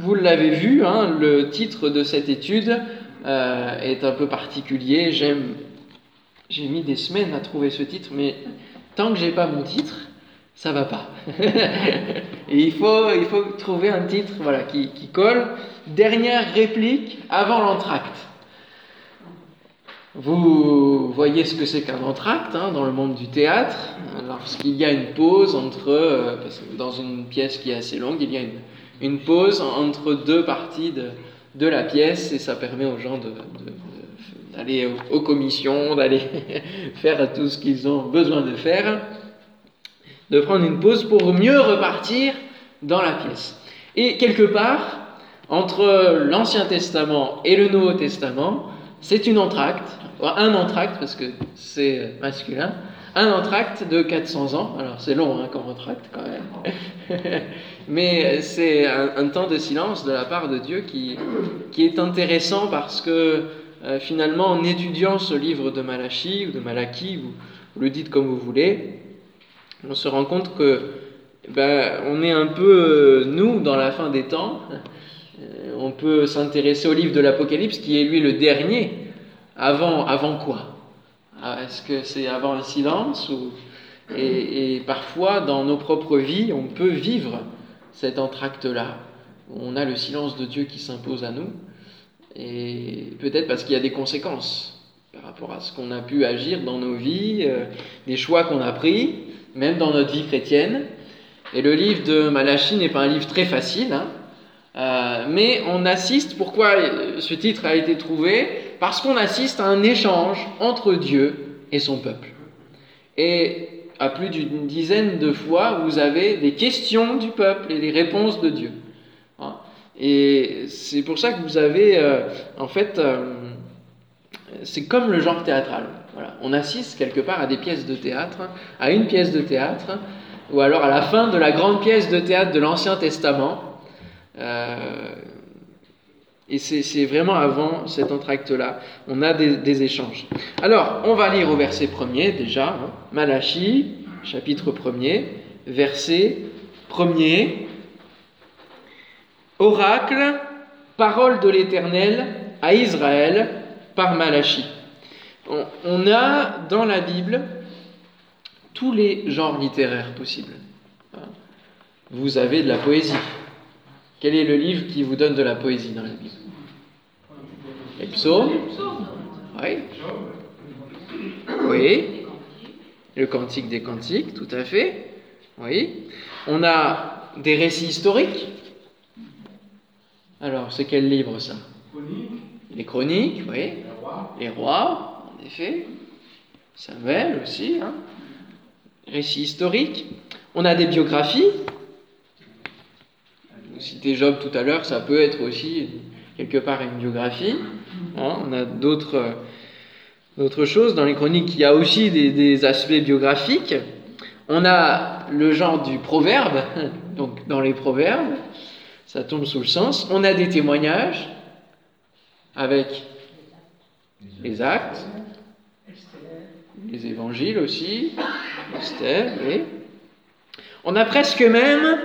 vous l'avez vu, hein, le titre de cette étude euh, est un peu particulier. J'ai mis des semaines à trouver ce titre, mais tant que j'ai pas mon titre, ça va pas. Il faut, trouver un titre qui colle. Dernière réplique avant l'entracte. Vous voyez ce que c'est qu'un entracte hein, dans le monde du théâtre, lorsqu'il y a une pause entre, euh, parce que dans une pièce qui est assez longue, il y a une, une pause entre deux parties de, de, la pièce et ça permet aux gens d'aller aux commissions, d'aller faire tout ce qu'ils ont besoin de faire, de prendre une pause pour mieux repartir dans la pièce. Et quelque part, entre l'Ancien Testament et le Nouveau Testament, c'est une entracte, un entracte parce que c'est masculin, un entracte de 400 ans. Alors c'est long hein, comme entracte quand même, mais c'est un, temps de silence de la part de Dieu qui, qui est intéressant parce que euh, finalement en étudiant ce livre de Malachi ou de Malachie, vous, le dites comme vous voulez, on se rend compte que ben, on est un peu nous dans la fin des temps on peut s'intéresser au livre de l'Apocalypse qui est lui le dernier. Avant, avant quoi? Est-ce que c'est avant un silence et, parfois, dans nos propres vies, on peut vivre cet entracte-là. On a le silence de Dieu qui s'impose à nous. Et peut-être parce qu'il y a des conséquences par rapport à ce qu'on a pu agir dans nos vies, euh, des choix qu'on a pris, même dans notre vie chrétienne. Et le livre de Malachie n'est pas un livre très facile. Hein euh, mais on assiste, pourquoi ce titre a été trouvé? Parce qu'on assiste à un échange entre Dieu et son peuple. Et à plus d'une dizaine de fois, vous avez des questions du peuple et des réponses de Dieu. Hein et c'est pour ça que vous avez, euh, en fait, euh, c'est comme le genre théâtral. Voilà. On assiste quelque part à des pièces de théâtre, à une pièce de théâtre, ou alors à la fin de la grande pièce de théâtre de l'Ancien Testament euh, et c'est vraiment avant cet entracte-là. On a des, échanges. Alors, on va lire au verset premier déjà. Hein, Malachie, chapitre premier, verset premier. Oracle, parole de l'Éternel à Israël par Malachie. On, on a dans la Bible tous les genres littéraires possibles. Vous avez de la poésie, quel est le livre qui vous donne de la poésie dans la Bible? Les psaumes Oui. Oui. Le cantique des cantiques, tout à fait. Oui. On a des récits historiques. Alors, c'est quel livre ça? Les chroniques, oui. Les rois, en effet. Samuel aussi. Hein. Récits historiques. On a des biographies cité Job tout à l'heure, ça peut être aussi quelque part une biographie. Hein, on a d'autres, d'autres choses. Dans les chroniques, il y a aussi des, aspects biographiques. On a le genre du proverbe, donc dans les proverbes, ça tombe sous le sens. On a des témoignages avec les actes, les évangiles aussi, on a presque même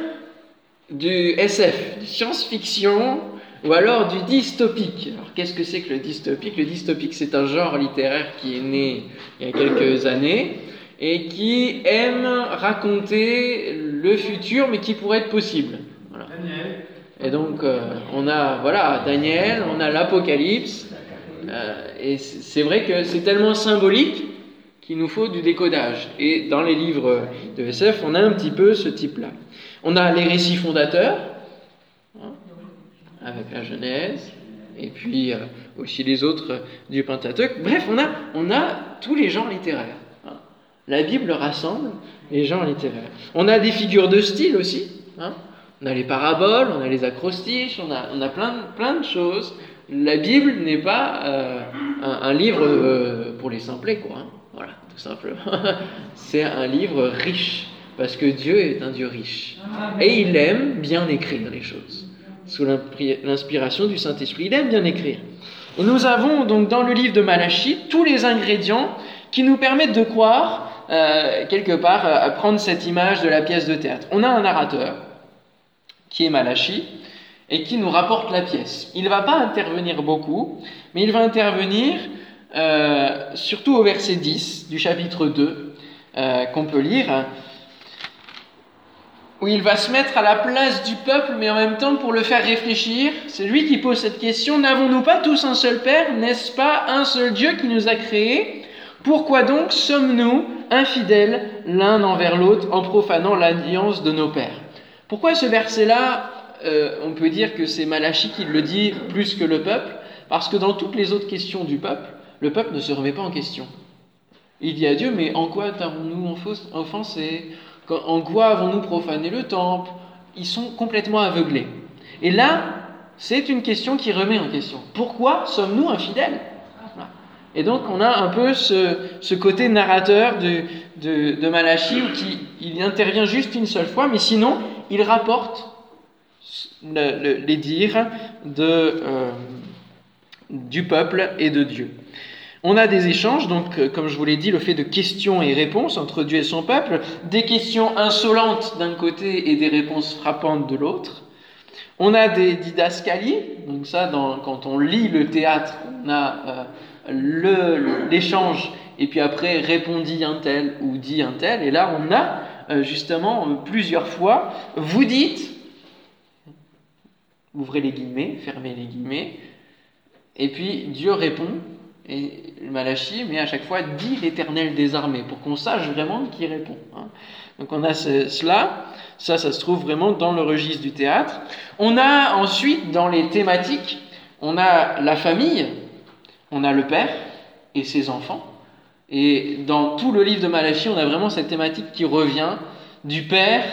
du SF, du science-fiction ou alors du dystopique. Alors qu'est-ce que c'est que le dystopique? Le dystopique, c'est un genre littéraire qui est né il y a quelques années et qui aime raconter le futur, mais qui pourrait être possible. Voilà. Et donc, euh, on a voilà Daniel, on a l'Apocalypse, euh, et c'est vrai que c'est tellement symbolique qu'il nous faut du décodage. Et dans les livres de SF, on a un petit peu ce type-là. On a les récits fondateurs, hein, avec la Genèse, et puis euh, aussi les autres du Pentateuque. Bref, on a, on a tous les genres littéraires. La Bible rassemble les genres littéraires. On a des figures de style aussi. Hein. On a les paraboles, on a les acrostiches, on a, on a plein, plein de choses. La Bible n'est pas euh, un, livre euh, pour les simplets, quoi. Hein. Voilà, tout simplement. C'est un livre riche parce que Dieu est un Dieu riche. Et il aime bien écrire les choses, sous l'inspiration du Saint-Esprit. Il aime bien écrire. Nous avons donc dans le livre de Malachie tous les ingrédients qui nous permettent de croire, euh, quelque part, à prendre cette image de la pièce de théâtre. On a un narrateur, qui est Malachie, et qui nous rapporte la pièce. Il ne va pas intervenir beaucoup, mais il va intervenir euh, surtout au verset 10 du chapitre 2 euh, qu'on peut lire, où il va se mettre à la place du peuple, mais en même temps pour le faire réfléchir. C'est lui qui pose cette question, n'avons-nous pas tous un seul Père? N'est-ce pas un seul Dieu qui nous a créés? Pourquoi donc sommes-nous infidèles l'un envers l'autre en profanant l'alliance de nos pères? Pourquoi ce verset-là euh, on peut dire que c'est Malachi qui le dit plus que le peuple, parce que dans toutes les autres questions du peuple, le peuple ne se remet pas en question. Il dit à Dieu, mais en quoi avons-nous offensé? En quoi avons-nous profané le temple? Ils sont complètement aveuglés. Et là, c'est une question qui remet en question. Pourquoi sommes-nous infidèles? Et donc, on a un peu ce, côté narrateur de, Malachi où qui, il intervient juste une seule fois, mais sinon, il rapporte les dires euh, du peuple et de Dieu. On a des échanges, donc euh, comme je vous l'ai dit, le fait de questions et réponses entre Dieu et son peuple, des questions insolentes d'un côté et des réponses frappantes de l'autre. On a des didascalies, donc ça, quand on lit le théâtre, on a euh, l'échange, et puis après répondit un tel ou dit un tel, et là on a justement plusieurs fois, vous dites, ouvrez les guillemets, fermez les guillemets, et puis Dieu répond, et Malachi, mais à chaque fois dit l'Éternel des armées, pour qu'on sache vraiment qui répond. Hein. Donc on a cela, ça, ça se trouve vraiment dans le registre du théâtre. On a ensuite dans les thématiques, on a la famille, on a le père et ses enfants. Et dans tout le livre de Malachi, on a vraiment cette thématique qui revient du père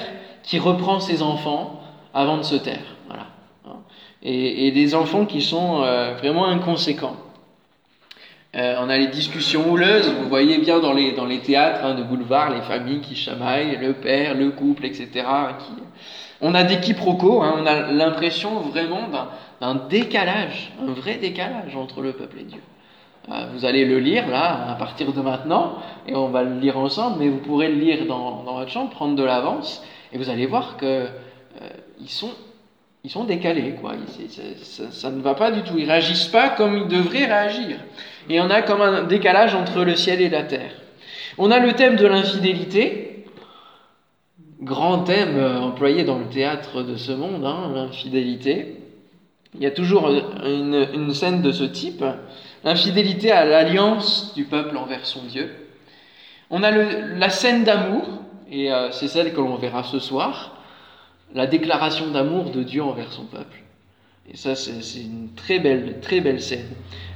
qui reprend ses enfants avant de se taire et, des enfants qui sont euh, vraiment inconséquents. Euh, on a les discussions houleuses, vous voyez bien dans les, dans les théâtres hein, de boulevard, les familles qui chamaillent, le père, le couple, etc. On a des quiproquos, hein, on a l'impression vraiment d'un décalage, un vrai décalage entre le peuple et Dieu. Euh, vous allez le lire là, à partir de maintenant, et on va le lire ensemble, mais vous pourrez le lire dans, dans votre chambre, prendre de l'avance, et vous allez voir qu'ils euh, sont ils sont décalés, quoi. Ça, ne va pas du tout. Ils réagissent pas comme ils devraient réagir. Et on a comme un décalage entre le ciel et la terre. On a le thème de l'infidélité, grand thème euh, employé dans le théâtre de ce monde, hein, l'infidélité. Il y a toujours une, scène de ce type, l'infidélité à l'alliance du peuple envers son Dieu. On a la scène d'amour, et euh, c'est celle que l'on verra ce soir la déclaration d'amour de Dieu envers son peuple. Et ça, c'est une très belle, très belle scène.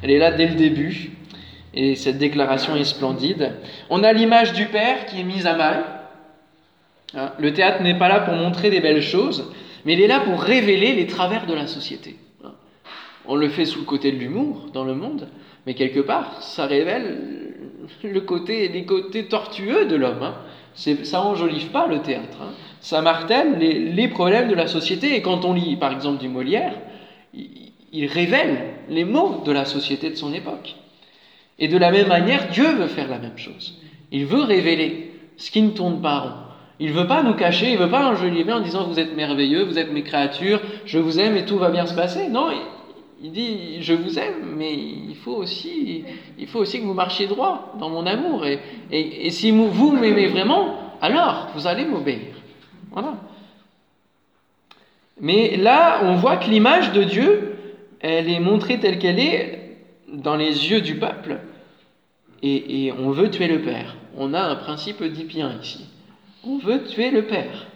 Elle est là dès le début, et cette déclaration est splendide. On a l'image du Père qui est mise à mal. Hein, le théâtre n'est pas là pour montrer des belles choses, mais il est là pour révéler les travers de la société. Hein, on le fait sous le côté de l'humour dans le monde, mais quelque part, ça révèle le côté, les côtés tortueux de l'homme. Hein. Ça enjolive pas le théâtre ça martèle les, problèmes de la société. Et quand on lit, par exemple, du Molière, il, révèle les maux de la société de son époque. Et de la même manière, Dieu veut faire la même chose. Il veut révéler ce qui ne tourne pas rond. Il veut pas nous cacher, il veut pas enjoliver en disant vous êtes merveilleux, vous êtes mes créatures, je vous aime et tout va bien se passer. Non, il, dit je vous aime, mais il faut aussi, il faut aussi que vous marchiez droit dans mon amour. Et si vous m'aimez vraiment, alors vous allez m'obéir. Voilà. Mais là, on voit que l'image de Dieu, elle est montrée telle qu'elle est dans les yeux du peuple. Et, on veut tuer le Père. On a un principe d'Hypien ici. On veut tuer le Père.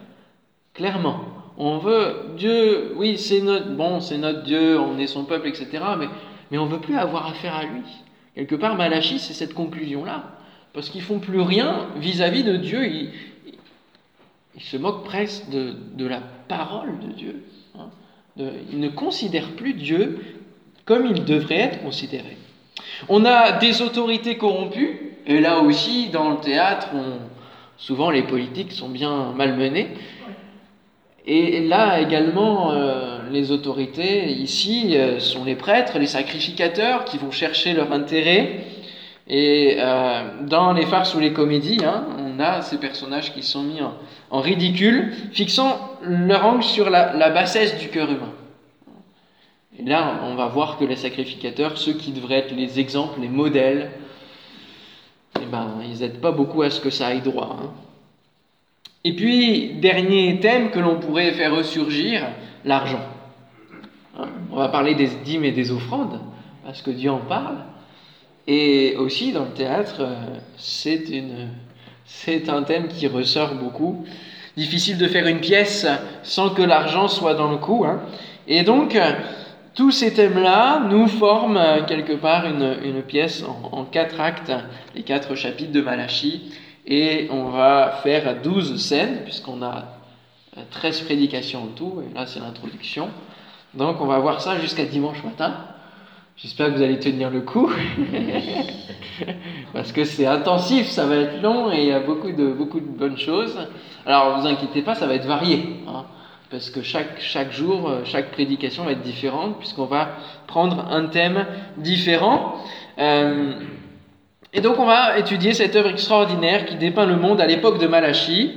Clairement. On veut Dieu, oui, c'est notre, bon, c'est notre Dieu, on est son peuple, etc. Mais, mais on veut plus avoir affaire à lui. Quelque part, Malachie, c'est cette conclusion-là. Parce qu'ils font plus rien vis-à-vis de Dieu. Il se moque presque de, la parole de Dieu. Hein. il ne considère plus Dieu comme il devrait être considéré. On a des autorités corrompues, et là aussi, dans le théâtre, souvent les politiques sont bien malmenés. Et là également, euh, les autorités ici euh, sont les prêtres, les sacrificateurs qui vont chercher leur intérêt. Et euh, dans les farces ou les comédies, hein, ces personnages qui sont mis en, ridicule, fixant leur angle sur la, bassesse du cœur humain. Et là, on va voir que les sacrificateurs, ceux qui devraient être les exemples, les modèles, eh ben, ils n'aident pas beaucoup à ce que ça aille droit. Hein. Et puis, dernier thème que l'on pourrait faire ressurgir, l'argent. On va parler des dîmes et des offrandes, parce que Dieu en parle. Et aussi, dans le théâtre, euh, c'est, une, c'est un thème qui ressort beaucoup. Difficile de faire une pièce sans que l'argent soit dans le coup. Hein. Et donc, tous ces thèmes-là nous forment quelque part une, pièce en, quatre actes, les quatre chapitres de Malachie, et on va faire douze scènes, puisqu'on a 13 euh, prédications en tout, et là c'est l'introduction. Donc on va voir ça jusqu'à dimanche matin. J'espère que vous allez tenir le coup, parce que c'est intensif, ça va être long et il y a beaucoup de, beaucoup de bonnes choses. Alors vous inquiétez pas, ça va être varié. Hein parce que chaque, chaque jour, euh, chaque prédication va être différente, puisqu'on va prendre un thème différent. Euh, et donc on va étudier cette œuvre extraordinaire qui dépeint le monde à l'époque de Malachie,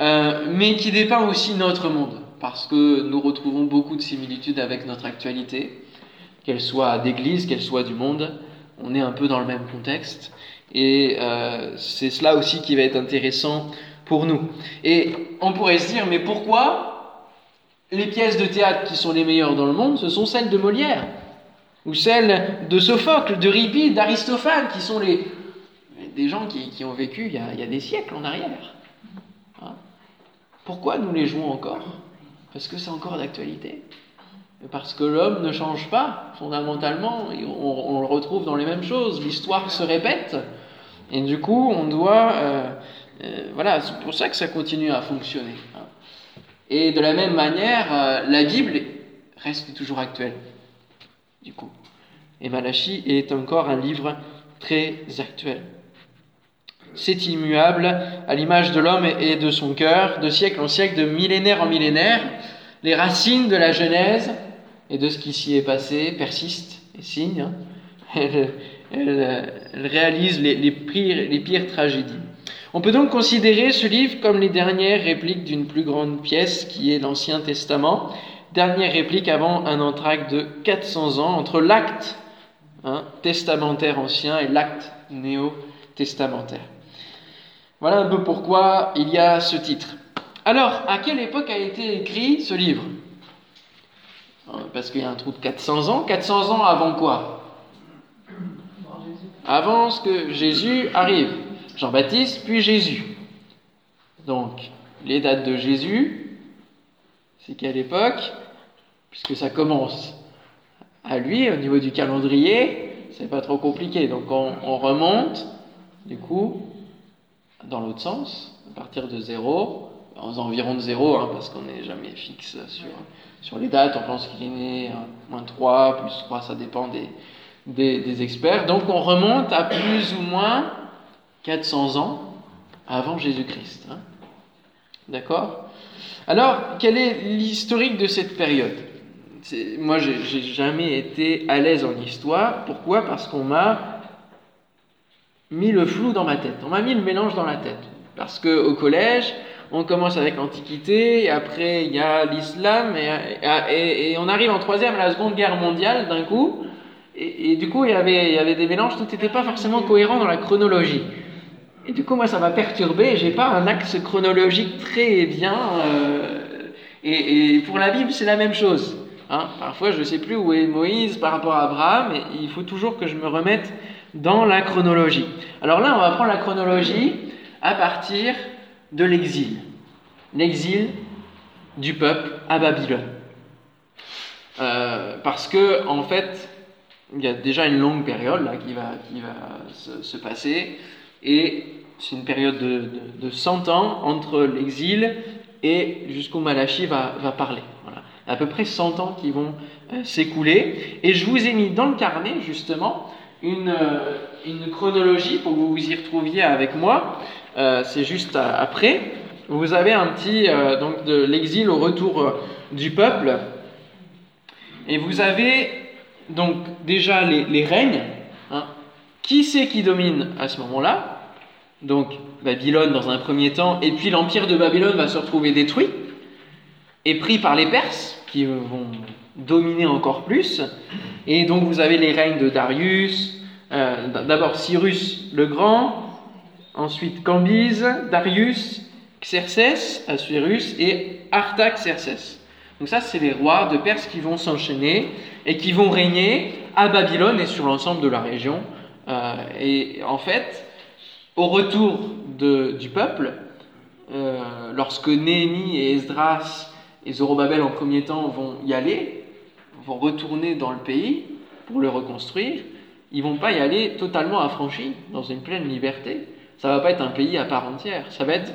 euh, mais qui dépeint aussi notre monde, parce que nous retrouvons beaucoup de similitudes avec notre actualité, qu'elle soit d'église, qu'elle soit du monde, on est un peu dans le même contexte, et c'est cela aussi qui va être intéressant pour nous. Et on pourrait se dire, mais pourquoi les pièces de théâtre qui sont les meilleures dans le monde, ce sont celles de Molière, ou celles de Sophocle, de Ripide, d'Aristophane, qui sont des gens qui, ont vécu il y, a, des siècles en arrière. Hein? Pourquoi nous les jouons encore? Parce que c'est encore d'actualité. Parce que l'homme ne change pas fondamentalement, on, le retrouve dans les mêmes choses, l'histoire se répète, et du coup on doit... Euh, euh, voilà, c'est pour ça que ça continue à fonctionner. Et de la même manière, euh, la Bible reste toujours actuelle, du coup. Et Malachie est encore un livre très actuel. C'est immuable à l'image de l'homme et de son cœur, de siècle en siècle, de millénaire en millénaire. Les racines de la Genèse et de ce qui s'y est passé persistent et signent. Hein. Elles, réalisent les pires tragédies. On peut donc considérer ce livre comme les dernières répliques d'une plus grande pièce qui est l'Ancien Testament, dernière réplique avant un entracte de 400 ans entre l'acte hein, testamentaire ancien et l'acte néo-testamentaire. Voilà un peu pourquoi il y a ce titre. Alors, à quelle époque a été écrit ce livre? Parce qu'il y a un trou de 400 ans. 400 ans avant quoi? Avant ce que Jésus arrive. Jean-Baptiste, puis Jésus. Donc, les dates de Jésus, c'est quelle époque? Puisque ça commence à lui, au niveau du calendrier, c'est pas trop compliqué. Donc, on, remonte, du coup, dans l'autre sens, à partir de zéro, aux environs de zéro, hein, parce qu'on n'est jamais fixe sur, sur les dates. On pense qu'il est né moins 3, plus 3, ça dépend des, des, des experts. Donc, on remonte à plus ou moins 400 ans avant Jésus-Christ. Hein. D'accord? Alors, quel est l'historique de cette période? Moi, j'ai jamais été à l'aise en histoire. Pourquoi? Parce qu'on m'a mis le flou dans ma tête. On m'a mis le mélange dans la tête. Parce qu'au collège, on commence avec l'Antiquité, après il y a l'islam, et, on arrive en troisième à la Seconde Guerre mondiale d'un coup, et, du coup il y, avait, des mélanges, tout n'était pas forcément cohérent dans la chronologie. Et du coup, moi, ça m'a perturbé. J'ai pas un axe chronologique très bien. Euh, et, pour la Bible, c'est la même chose. Hein. Parfois, je ne sais plus où est Moïse par rapport à Abraham, et il faut toujours que je me remette dans la chronologie. Alors là, on va prendre la chronologie à partir de l'exil. L'exil du peuple à Babylone. Euh, parce que, en fait, il y a déjà une longue période là, qui va, qui va se, se passer. Et c'est une période de, de, 100 ans entre l'exil et jusqu'où Malachi va, va parler. Voilà. À peu près 100 ans qui vont euh, s'écouler. Et je vous ai mis dans le carnet, justement, une, euh, une chronologie pour que vous vous y retrouviez avec moi. Euh, c'est juste après. Vous avez un petit, donc de l'exil au retour du peuple. Et vous avez donc déjà les, règnes. Hein. Qui c'est qui domine à ce moment-là? Donc Babylone dans un premier temps, et puis l'empire de Babylone va se retrouver détruit et pris par les Perses, qui vont dominer encore plus. Et donc vous avez les règnes de Darius, euh, d'abord Cyrus le Grand, ensuite Cambyse, Darius, Xerxès, Assuérus et Artaxerxès. Donc ça, c'est les rois de Perse qui vont s'enchaîner et qui vont régner à Babylone et sur l'ensemble de la région. Euh, et en fait, au retour du peuple, euh, lorsque Néhémie et Esdras et Zorobabel en premier temps vont y aller, vont retourner dans le pays pour le reconstruire, ils vont pas y aller totalement affranchis, dans une pleine liberté. Ça va pas être un pays à part entière. Ça va être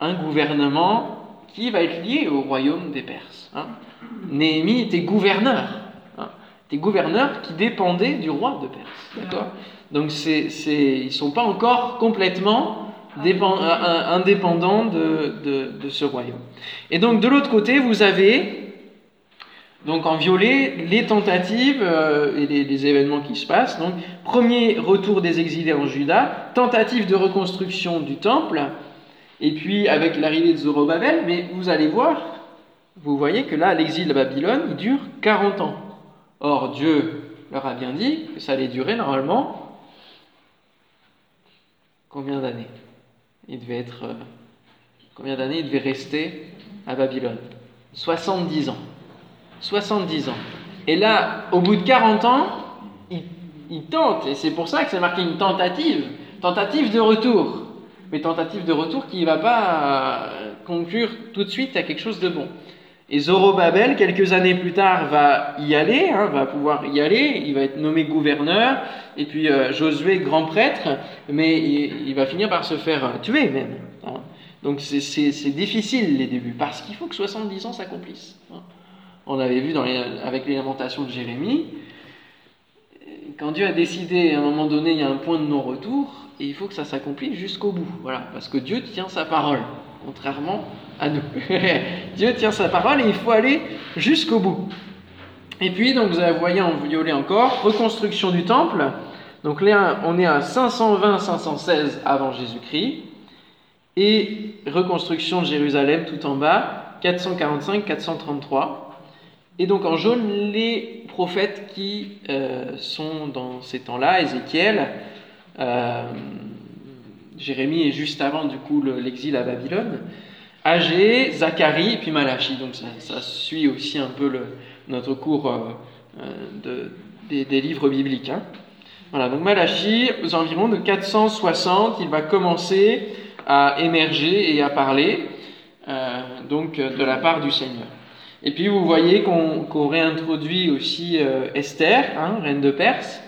un gouvernement qui va être lié au royaume des Perses. Hein. Néhémie était gouverneur. Hein. était gouverneur qui dépendait du roi de Perse. D'accord Donc c'est, ils ne sont pas encore complètement euh, indépendants de, ce royaume. Et donc de l'autre côté, vous avez donc en violet les tentatives euh, et les, événements qui se passent. Donc premier retour des exilés en Juda, tentative de reconstruction du temple, et puis avec l'arrivée de Zorobabel, mais vous allez voir, vous voyez que là, l'exil de Babylone, il dure 40 ans. Or, Dieu leur a bien dit que ça allait durer normalement combien d'années? Il devait être. Euh, combien d'années il devait rester à Babylone? 70 ans. 70 ans. Et là, au bout de 40 ans, il, tente, et c'est pour ça que c'est marqué une tentative, tentative de retour mais tentative de retour qui ne va pas euh, conclure tout de suite à quelque chose de bon. Et Zorobabel, quelques années plus tard, va y aller, hein, va pouvoir y aller, il va être nommé gouverneur, et puis euh, Josué, grand prêtre, mais il, va finir par se faire euh, tuer même. Hein. Donc c'est difficile les débuts, parce qu'il faut que 70 ans s'accomplissent. Hein. On avait vu dans avec les lamentations de Jérémie, quand Dieu a décidé à un moment donné, il y a un point de non-retour, et il faut que ça s'accomplisse jusqu'au bout. Voilà, parce que Dieu tient sa parole, contrairement à nous. Dieu tient sa parole et il faut aller jusqu'au bout. Et puis, donc, vous voyez en violet encore, reconstruction du temple. Donc là, on est à 520-516 avant Jésus-Christ. Et reconstruction de Jérusalem tout en bas, 445-433. Et donc en jaune, les prophètes qui euh, sont dans ces temps-là, Ézéchiel, euh, Jérémie est juste avant du coup l'exil à Babylone. Agé, Zacharie et puis Malachi. Donc ça, suit aussi un peu notre cours euh, de, des, livres bibliques. Hein. Voilà, donc Malachi, aux environs de 460, il va commencer à émerger et à parler donc de la part du Seigneur. Et puis vous voyez qu'on réintroduit aussi Esther, hein, reine de Perse,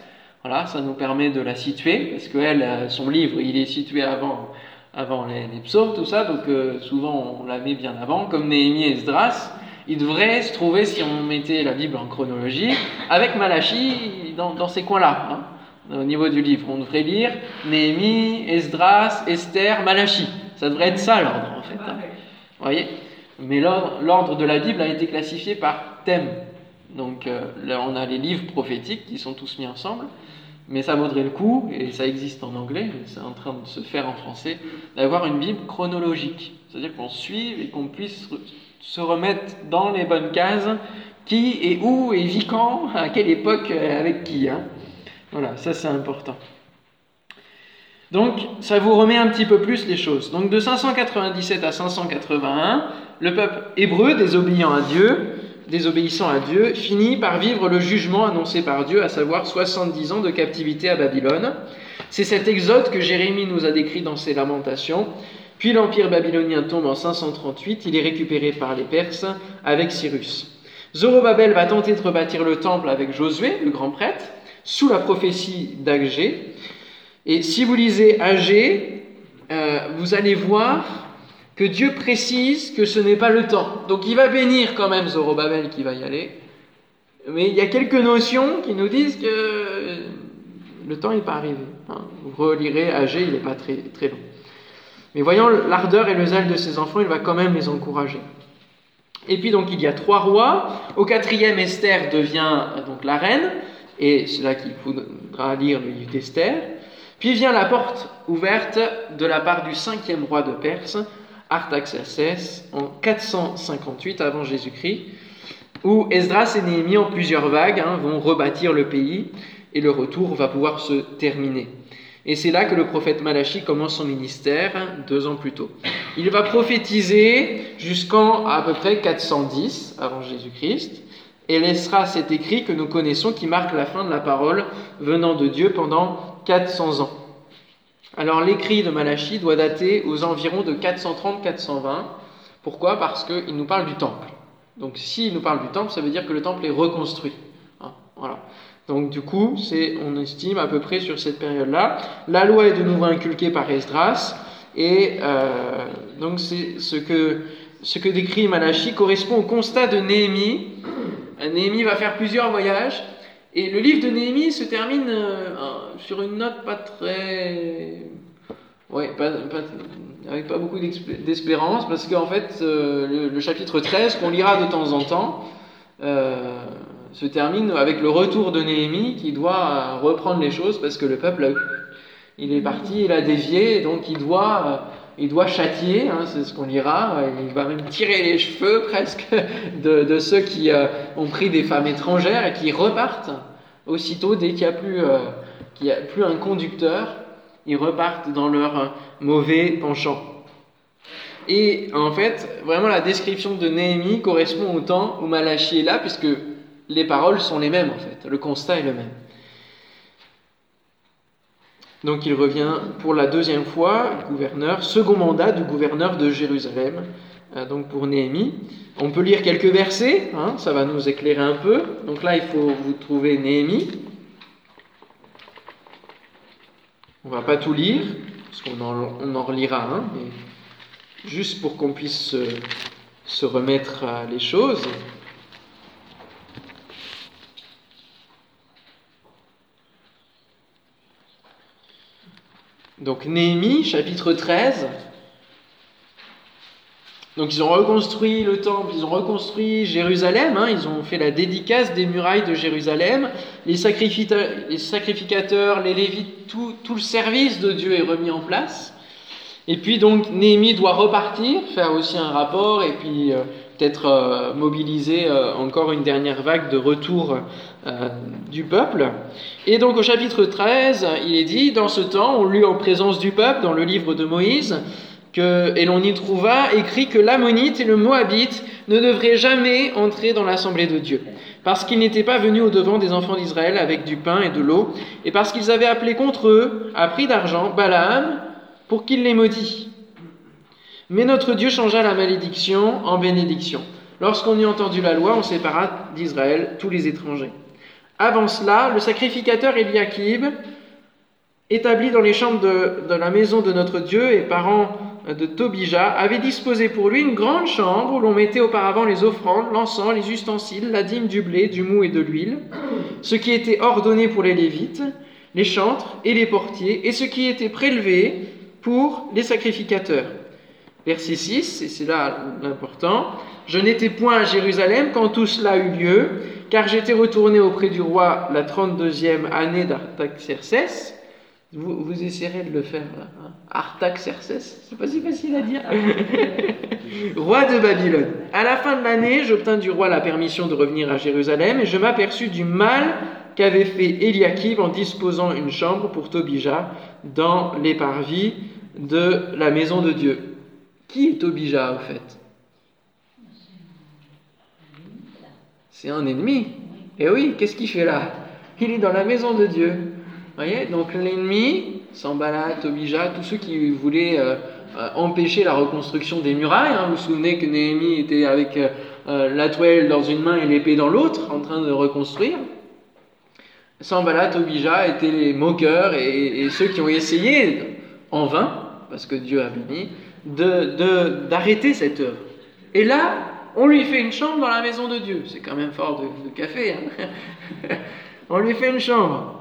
voilà, ça nous permet de la situer, parce qu'elle, euh, son livre, il est situé avant, avant les, psaumes, tout ça, donc euh, souvent on la met bien avant, comme Néhémie et Esdras. Il devrait se trouver, si on mettait la Bible en chronologie, avec Malachi dans, ces coins-là, hein, au niveau du livre. On devrait lire Néhémie, Esdras, Esther, Malachi. Ça devrait être ça l'ordre, en fait. Hein. Vous voyez? Mais l'ordre de la Bible a été classifié par thème. Donc euh, là, on a les livres prophétiques qui sont tous mis ensemble mais ça vaudrait le coup, et ça existe en anglais, mais c'est en train de se faire en français, d'avoir une Bible chronologique. C'est-à-dire qu'on suive et qu'on puisse se remettre dans les bonnes cases, qui et où et vit quand, à quelle époque, euh, avec qui. Hein. Voilà, ça c'est important. Donc, ça vous remet un petit peu plus les choses. Donc, de 597 à 581, le peuple hébreu, désobéissant à Dieu, désobéissant à Dieu, finit par vivre le jugement annoncé par Dieu, à savoir 70 ans de captivité à Babylone. C'est cet exode que Jérémie nous a décrit dans ses lamentations. Puis l'empire babylonien tombe en 538, il est récupéré par les Perses avec Cyrus. Zorobabel va tenter de rebâtir le temple avec Josué, le grand prêtre, sous la prophétie d'Agé. Et si vous lisez Agé, euh, vous allez voir que Dieu précise que ce n'est pas le temps. Donc il va bénir quand même Zorobabel qui va y aller. Mais il y a quelques notions qui nous disent que le temps n'est pas arrivé. Hein. Vous relirez âgé, il n'est pas très, très long. Mais voyant l'ardeur et le zèle de ses enfants, il va quand même les encourager. Et puis donc il y a trois rois. Au quatrième, Esther devient donc la reine, et c'est là qu'il faudra lire le livre d'Esther. Puis vient la porte ouverte de la part du cinquième roi de Perse, Artaxerxès en 458 avant Jésus-Christ. où Esdras et Néhémie, en plusieurs vagues, hein, vont rebâtir le pays et le retour va pouvoir se terminer. Et c'est là que le prophète Malachi commence son ministère, deux ans plus tôt. Il va prophétiser jusqu'en à peu près 410 avant Jésus-Christ, et laissera cet écrit que nous connaissons qui marque la fin de la parole venant de Dieu pendant 400 ans. Alors l'écrit de Malachi doit dater aux environs de 430-420. Pourquoi? Parce qu'il nous parle du temple. Donc s'il nous parle du temple, ça veut dire que le temple est reconstruit. Hein, voilà. Donc du coup, c'est, on estime à peu près sur cette période-là. La loi est de nouveau inculquée par Esdras, et euh, donc c'est ce que, ce que décrit Malachi correspond au constat de Néhémie. Néhémie va faire plusieurs voyages, et le livre de Néhémie se termine euh, sur une note pas très... Ouais, pas, avec pas beaucoup d'espérance, parce qu'en fait, euh, le, chapitre 13, qu'on lira de temps en temps, se termine avec le retour de Néhémie qui doit reprendre les choses parce que le peuple, il est parti, il a dévié, donc il doit, il doit châtier, hein, c'est ce qu'on lira, il va même tirer les cheveux presque de, ceux qui euh, ont pris des femmes étrangères et qui repartent aussitôt dès qu'il n'y a, plus, euh, a plus un conducteur, ils repartent dans leur mauvais penchant. Et en fait, vraiment la description de Néhémie correspond au temps où Malachi est là, puisque les paroles sont les mêmes en fait, le constat est le même. Donc il revient pour la deuxième fois, gouverneur, second mandat du gouverneur de Jérusalem, euh, donc pour Néhémie. On peut lire quelques versets, hein, ça va nous éclairer un peu. Donc là, il faut vous trouver Néhémie. On va pas tout lire, parce qu'on en, on en relira mais juste pour qu'on puisse se remettre à les choses. Donc Néhémie, chapitre 13. Donc ils ont reconstruit le temple, ils ont reconstruit Jérusalem, hein, ils ont fait la dédicace des murailles de Jérusalem, les, sacrificateurs, les lévites, tout, le service de Dieu est remis en place. Et puis donc Néhémie doit repartir, faire aussi un rapport et puis euh, peut-être euh, mobiliser euh, encore une dernière vague de retour euh, du peuple. Et donc au chapitre 13, il est dit, dans ce temps, on lut en présence du peuple, dans le livre de Moïse, et l'on y trouva écrit que l'ammonite et le moabite ne devraient jamais entrer dans l'assemblée de Dieu, parce qu'ils n'étaient pas venus au devant des enfants d'Israël avec du pain et de l'eau, et parce qu'ils avaient appelé contre eux, à prix d'argent, Balaam, pour qu'il les maudit. Mais notre Dieu changea la malédiction en bénédiction. Lorsqu'on eut entendu la loi, on sépara d'Israël tous les étrangers. Avant cela, le sacrificateur Eliakim, établi dans les chambres de, la maison de notre Dieu et parent de Tobija, avait disposé pour lui une grande chambre où l'on mettait auparavant les offrandes, l'encens, les ustensiles, la dîme du blé, du mou et de l'huile, ce qui était ordonné pour les Lévites, les chantres et les portiers, et ce qui était prélevé pour les sacrificateurs. Verset 6, et c'est là l'important, Je n'étais point à Jérusalem quand tout cela eut lieu, car j'étais retourné auprès du roi la 32e année d'Artaxerces. Vous, vous essayerez de le faire là. Hein Artaxerces, c'est pas si facile à dire. roi de Babylone. À la fin de l'année, j'obtins du roi la permission de revenir à Jérusalem et je m'aperçus du mal qu'avait fait Eliakim en disposant une chambre pour Tobija dans les parvis de la maison de Dieu. Qui est Tobija, au fait? C'est un ennemi. Et eh oui, qu'est-ce qu'il fait là? Il est dans la maison de Dieu. voyez? Donc l'ennemi, Sambala, Tobija, tous ceux qui voulaient euh, euh, empêcher la reconstruction des murailles. Hein, vous vous souvenez que Néhémie était avec euh, la toile dans une main et l'épée dans l'autre, en train de reconstruire. Sambala, Tobija étaient les moqueurs et, et, ceux qui ont essayé, en vain, parce que Dieu a béni, d'arrêter de, cette œuvre. Et là, on lui fait une chambre dans la maison de Dieu. C'est quand même fort de, café. Hein on lui fait une chambre.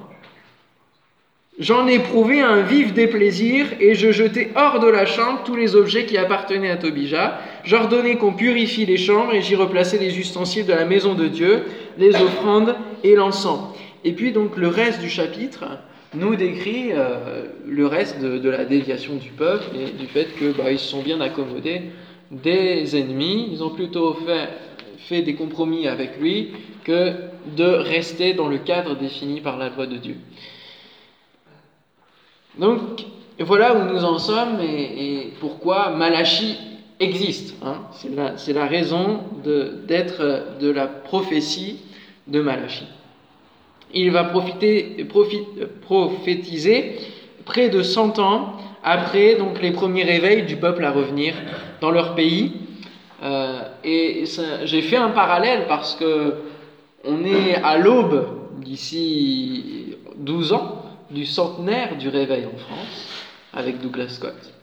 J'en ai prouvé un vif déplaisir et je jetai hors de la chambre tous les objets qui appartenaient à Tobija. J'ordonnai qu'on purifie les chambres et j'y replaçai les ustensiles de la maison de Dieu, les offrandes et l'encens. Et puis donc le reste du chapitre, nous décrit euh, le reste de, la déviation du peuple et du fait que bah, ils se sont bien accommodés des ennemis. Ils ont plutôt fait, des compromis avec lui que de rester dans le cadre défini par la loi de Dieu. Donc voilà où nous en sommes et, pourquoi Malachi existe. Hein. C'est la, raison d'être de, la prophétie de Malachi. Il va profiter, prophétiser près de 100 ans après donc les premiers réveils du peuple à revenir dans leur pays. Euh, et j'ai fait un parallèle parce que on est à l'aube d'ici 12 ans du centenaire du réveil en France avec Douglas Scott.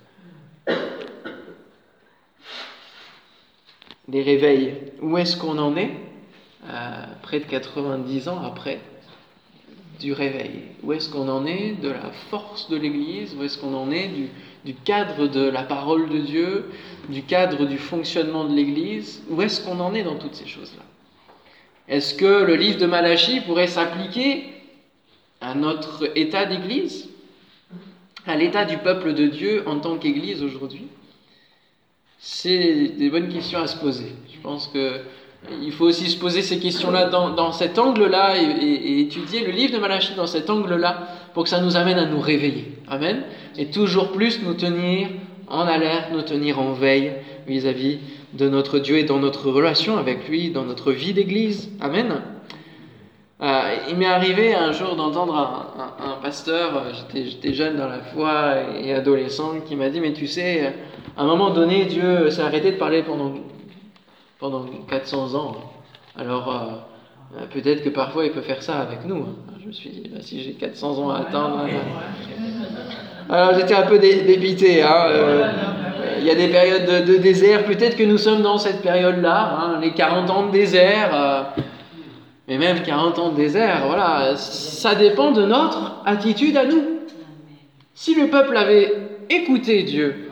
Les réveils, où est-ce qu'on en est euh, Près de 90 ans après? Du réveil. Où est-ce qu'on en est de la force de l'Église? Où est-ce qu'on en est du, cadre de la parole de Dieu Du cadre du fonctionnement de l'Église? Où est-ce qu'on en est dans toutes ces choses-là? Est-ce que le livre de Malachie pourrait s'appliquer à notre état d'Église? À l'état du peuple de Dieu en tant qu'Église aujourd'hui? C'est des bonnes questions à se poser. Je pense que il faut aussi se poser ces questions-là dans, cet angle-là et, étudier le livre de Malachie dans cet angle-là pour que ça nous amène à nous réveiller. Amen. Et toujours plus nous tenir en alerte, nous tenir en veille vis-à-vis de notre Dieu et dans notre relation avec lui, dans notre vie d'église. Amen. Euh, il m'est arrivé un jour d'entendre un, pasteur, j'étais jeune dans la foi et adolescent, qui m'a dit, mais tu sais, à un moment donné, Dieu s'est arrêté de parler pendant pendant 400 ans. Alors, euh, euh, peut-être que parfois il peut faire ça avec nous. Hein. Je me suis dit, bah, si j'ai 400 ans à attendre. Euh, alors, j'étais un peu dépité. Hein, il y a des périodes de, désert. Peut-être que nous sommes dans cette période-là, hein, les 40 ans de désert. mais même 40 ans de désert, voilà, ça dépend de notre attitude à nous. Si le peuple avait écouté Dieu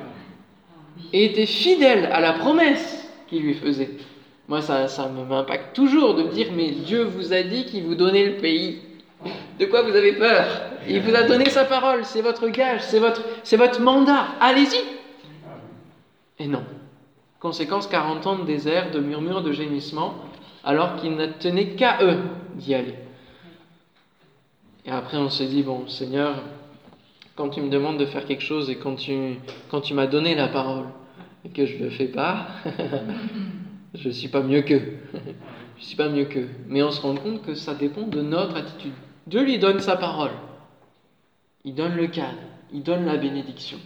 et était fidèle à la promesse lui faisait. Moi, ça, ça m'impacte toujours de me dire, mais Dieu vous a dit qu'il vous donnait le pays. De quoi vous avez peur? Il vous a donné sa parole, c'est votre gage, c'est votre, votre mandat. Allez-y Et non. Conséquence, 40 ans de désert, de murmures, de gémissements, alors qu'il ne tenait qu'à eux d'y aller. Et après, on s'est dit, bon, Seigneur, quand tu me demandes de faire quelque chose et quand tu, quand tu m'as donné la parole, et que je ne le fais pas, je ne suis pas mieux qu'eux. je ne suis pas mieux qu'eux. Mais on se rend compte que ça dépend de notre attitude. Dieu lui donne sa parole. Il donne le cadre. Il donne la bénédiction.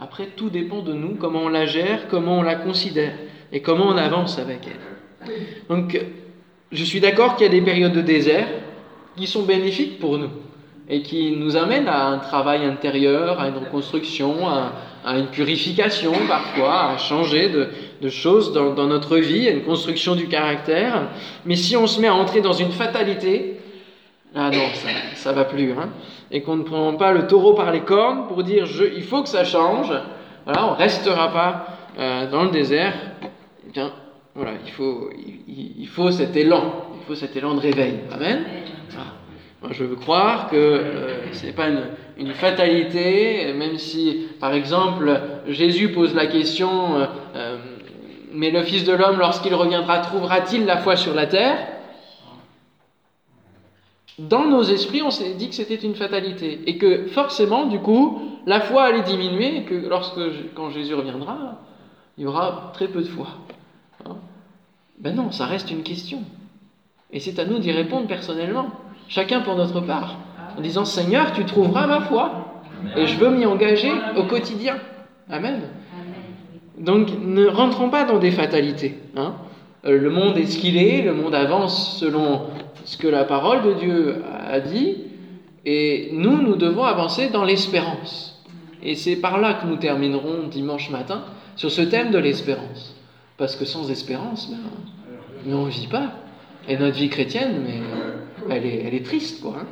Après, tout dépend de nous, comment on la gère, comment on la considère et comment on avance avec elle. Donc, je suis d'accord qu'il y a des périodes de désert qui sont bénéfiques pour nous et qui nous amènent à un travail intérieur, à une reconstruction, à, à une purification parfois, à changer de, choses dans, notre vie, à une construction du caractère. Mais si on se met à entrer dans une fatalité, ah non, ça, ne va plus. Hein, et qu'on ne prend pas le taureau par les cornes pour dire je, il faut que ça change, voilà, on restera pas euh, dans le désert. Eh bien, voilà, il faut, il, faut cet élan, il faut cet élan de réveil. Amen. Je veux croire que euh, ce n'est pas une, une fatalité, même si, par exemple, Jésus pose la question, euh, euh, mais le Fils de l'homme, lorsqu'il reviendra, trouvera-t-il la foi sur la terre? Dans nos esprits, on s'est dit que c'était une fatalité, et que forcément, du coup, la foi allait diminuer, et que lorsque, quand Jésus reviendra, il y aura très peu de foi. Hein? Ben non, ça reste une question. Et c'est à nous d'y répondre personnellement, chacun pour notre part en disant Seigneur, tu trouveras ma foi et je veux m'y engager au quotidien. Amen. Donc ne rentrons pas dans des fatalités. Hein. Euh, le monde est ce qu'il est, le monde avance selon ce que la parole de Dieu a dit, et nous, nous devons avancer dans l'espérance. Et c'est par là que nous terminerons dimanche matin sur ce thème de l'espérance. Parce que sans espérance, ben, on ne vit pas. Et notre vie chrétienne, mais elle est, triste, quoi. Hein.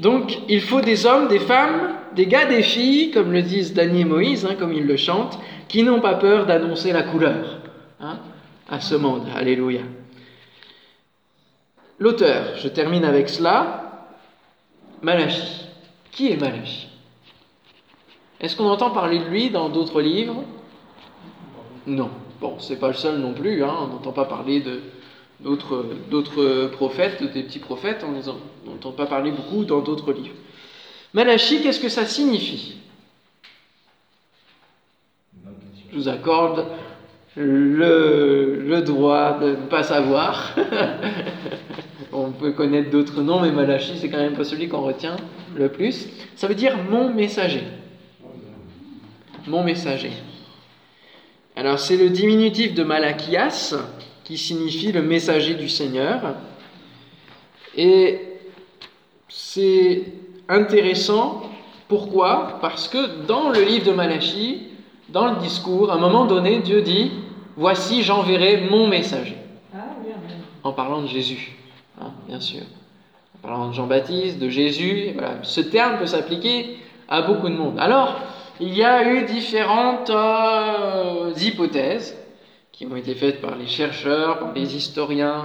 Donc, il faut des hommes, des femmes, des gars, des filles, comme le disent Dany et Moïse, hein, comme ils le chantent, qui n'ont pas peur d'annoncer la couleur hein, à ce monde. Alléluia. L'auteur, je termine avec cela, Malachi. Qui est Malachi? Est-ce qu'on entend parler de lui dans d'autres livres? Non. Bon, c'est pas le seul non plus, on n'entend pas parler de, d'autres, prophètes, des petits prophètes, on n'entend pas parler beaucoup dans d'autres livres. Malachie, qu'est-ce que ça signifie? Je vous accorde le, le droit de ne pas savoir. on peut connaître d'autres noms, mais Malachie, c'est quand même pas celui qu'on retient le plus. Ça veut dire mon messager. Mon messager. Alors, c'est le diminutif de Malachias, qui signifie le messager du Seigneur. Et c'est intéressant. Pourquoi? Parce que dans le livre de Malachie, dans le discours, à un moment donné, Dieu dit Voici, j'enverrai mon messager. En parlant de Jésus, hein, bien sûr. En parlant de Jean-Baptiste, de Jésus. Ce terme peut s'appliquer à beaucoup de monde. Alors, il y a eu différentes euh, hypothèses qui ont été faites par les chercheurs, par les historiens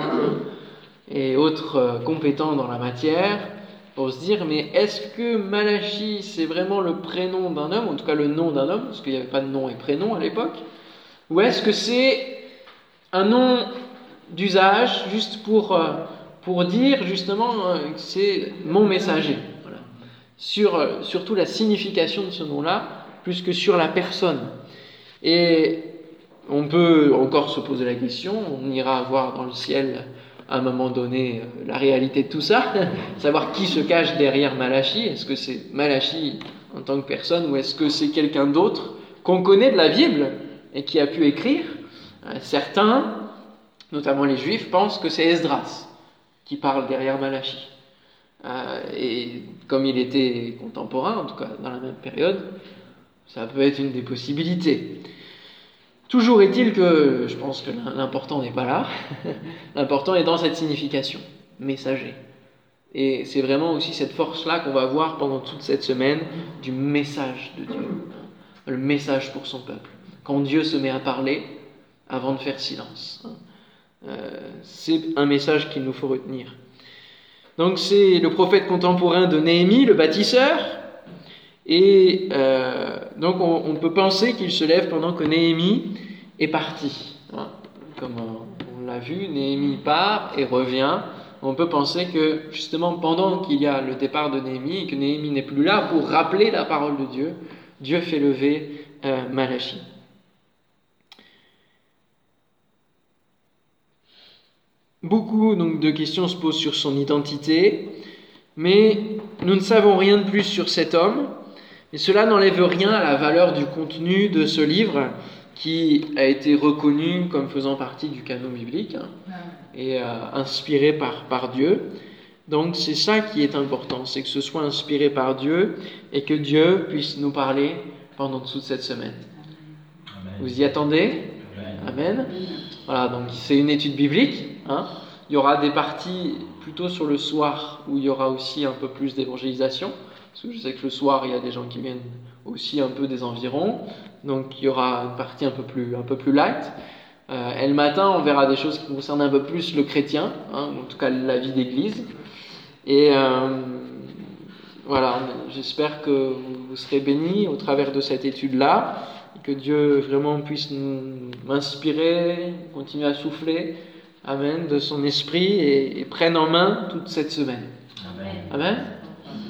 et autres euh, compétents dans la matière, pour se dire, mais est-ce que Malachi, c'est vraiment le prénom d'un homme, en tout cas le nom d'un homme, parce qu'il n'y avait pas de nom et prénom à l'époque, ou est-ce que c'est un nom d'usage juste pour, euh, pour dire justement euh, que c'est mon messager Sur, surtout la signification de ce nom-là, plus que sur la personne. Et on peut encore se poser la question, on ira voir dans le ciel à un moment donné euh, la réalité de tout ça, savoir qui se cache derrière Malachi, est-ce que c'est Malachi en tant que personne ou est-ce que c'est quelqu'un d'autre qu'on connaît de la Bible et qui a pu écrire? Euh, Certains, notamment les juifs, pensent que c'est Esdras qui parle derrière Malachi. Euh, et comme il était contemporain, en tout cas dans la même période, ça peut être une des possibilités. Toujours est-il que je pense que l'important n'est pas là. l'important est dans cette signification, messager. Et c'est vraiment aussi cette force-là qu'on va voir pendant toute cette semaine du message de Dieu. Le message pour son peuple. Quand Dieu se met à parler avant de faire silence. Euh, c'est un message qu'il nous faut retenir. Donc c'est le prophète contemporain de Néhémie, le bâtisseur. Et euh, donc on, peut penser qu'il se lève pendant que Néhémie est parti. Hein. Comme on, l'a vu, Néhémie part et revient. On peut penser que justement pendant qu'il y a le départ de Néhémie que Néhémie n'est plus là pour rappeler la parole de Dieu, Dieu fait lever euh, Malachie. Beaucoup donc, de questions se posent sur son identité, mais nous ne savons rien de plus sur cet homme. Et cela n'enlève rien à la valeur du contenu de ce livre qui a été reconnu comme faisant partie du canon biblique hein, et euh, inspiré par, par Dieu. Donc c'est ça qui est important, c'est que ce soit inspiré par Dieu et que Dieu puisse nous parler pendant toute cette semaine. Vous y attendez? Amen. Voilà, donc c'est une étude biblique. Hein. Il y aura des parties plutôt sur le soir où il y aura aussi un peu plus d'évangélisation. Parce que je sais que le soir, il y a des gens qui viennent aussi un peu des environs. Donc il y aura une partie un peu plus, un peu plus light. Euh, et le matin, on verra des choses qui concernent un peu plus le chrétien, hein, en tout cas la vie d'église. Et euh, voilà, j'espère que vous serez bénis au travers de cette étude-là, que Dieu vraiment puisse m'inspirer, continuer à souffler, Amen, de son esprit et, et prenne en main toute cette semaine. Amen. Amen.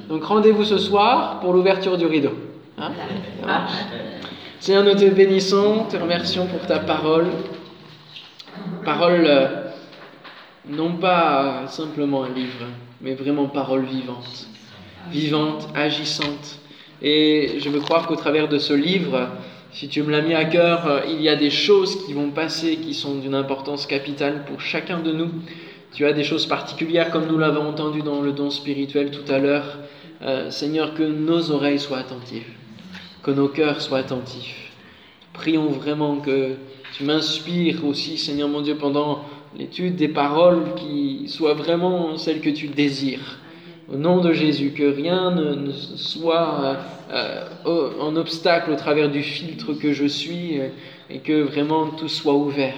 Donc rendez-vous ce soir pour l'ouverture du rideau. Hein Seigneur, nous te bénissons, te remercions pour ta parole. Parole, euh, non pas simplement un livre, mais vraiment parole vivante. Vivante, agissante. Et je veux croire qu'au travers de ce livre, si tu me l'as mis à cœur, euh, il y a des choses qui vont passer qui sont d'une importance capitale pour chacun de nous. Tu as des choses particulières comme nous l'avons entendu dans le don spirituel tout à l'heure. Euh, Seigneur, que nos oreilles soient attentives, que nos cœurs soient attentifs. Prions vraiment que tu m'inspires aussi, Seigneur mon Dieu, pendant l'étude des paroles qui soient vraiment celles que tu désires. Au nom de Jésus, que rien ne, soit euh, en obstacle au travers du filtre que je suis euh, et que vraiment tout soit ouvert.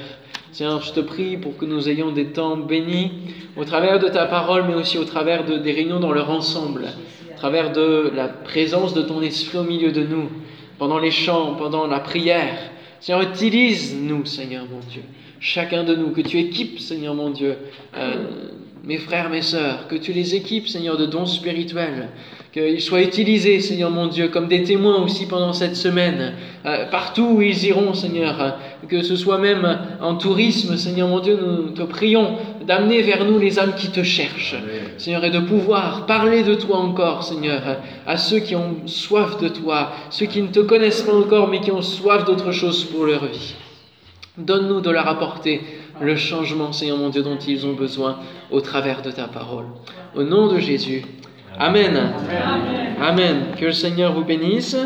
Seigneur, je te prie pour que nous ayons des temps bénis au travers de ta parole, mais aussi au travers de, des réunions dans leur ensemble travers de la présence de ton esprit au milieu de nous, pendant les chants, pendant la prière, Seigneur, utilise-nous, Seigneur mon Dieu. Chacun de nous, que tu équipes, Seigneur mon Dieu, euh, mes frères, mes sœurs, que tu les équipes, Seigneur, de dons spirituels, qu'ils soient utilisés, Seigneur mon Dieu, comme des témoins aussi pendant cette semaine, euh, partout où ils iront, Seigneur, que ce soit même en tourisme, Seigneur mon Dieu, nous te prions d'amener vers nous les âmes qui te cherchent, Seigneur, et de pouvoir parler de toi encore, Seigneur, à ceux qui ont soif de toi, ceux qui ne te connaissent pas encore, mais qui ont soif d'autre chose pour leur vie. Donne-nous de leur apporter le changement, Seigneur mon Dieu, dont ils ont besoin au travers de ta parole. Au nom de Jésus. Amen. Amen. Que le Seigneur vous bénisse.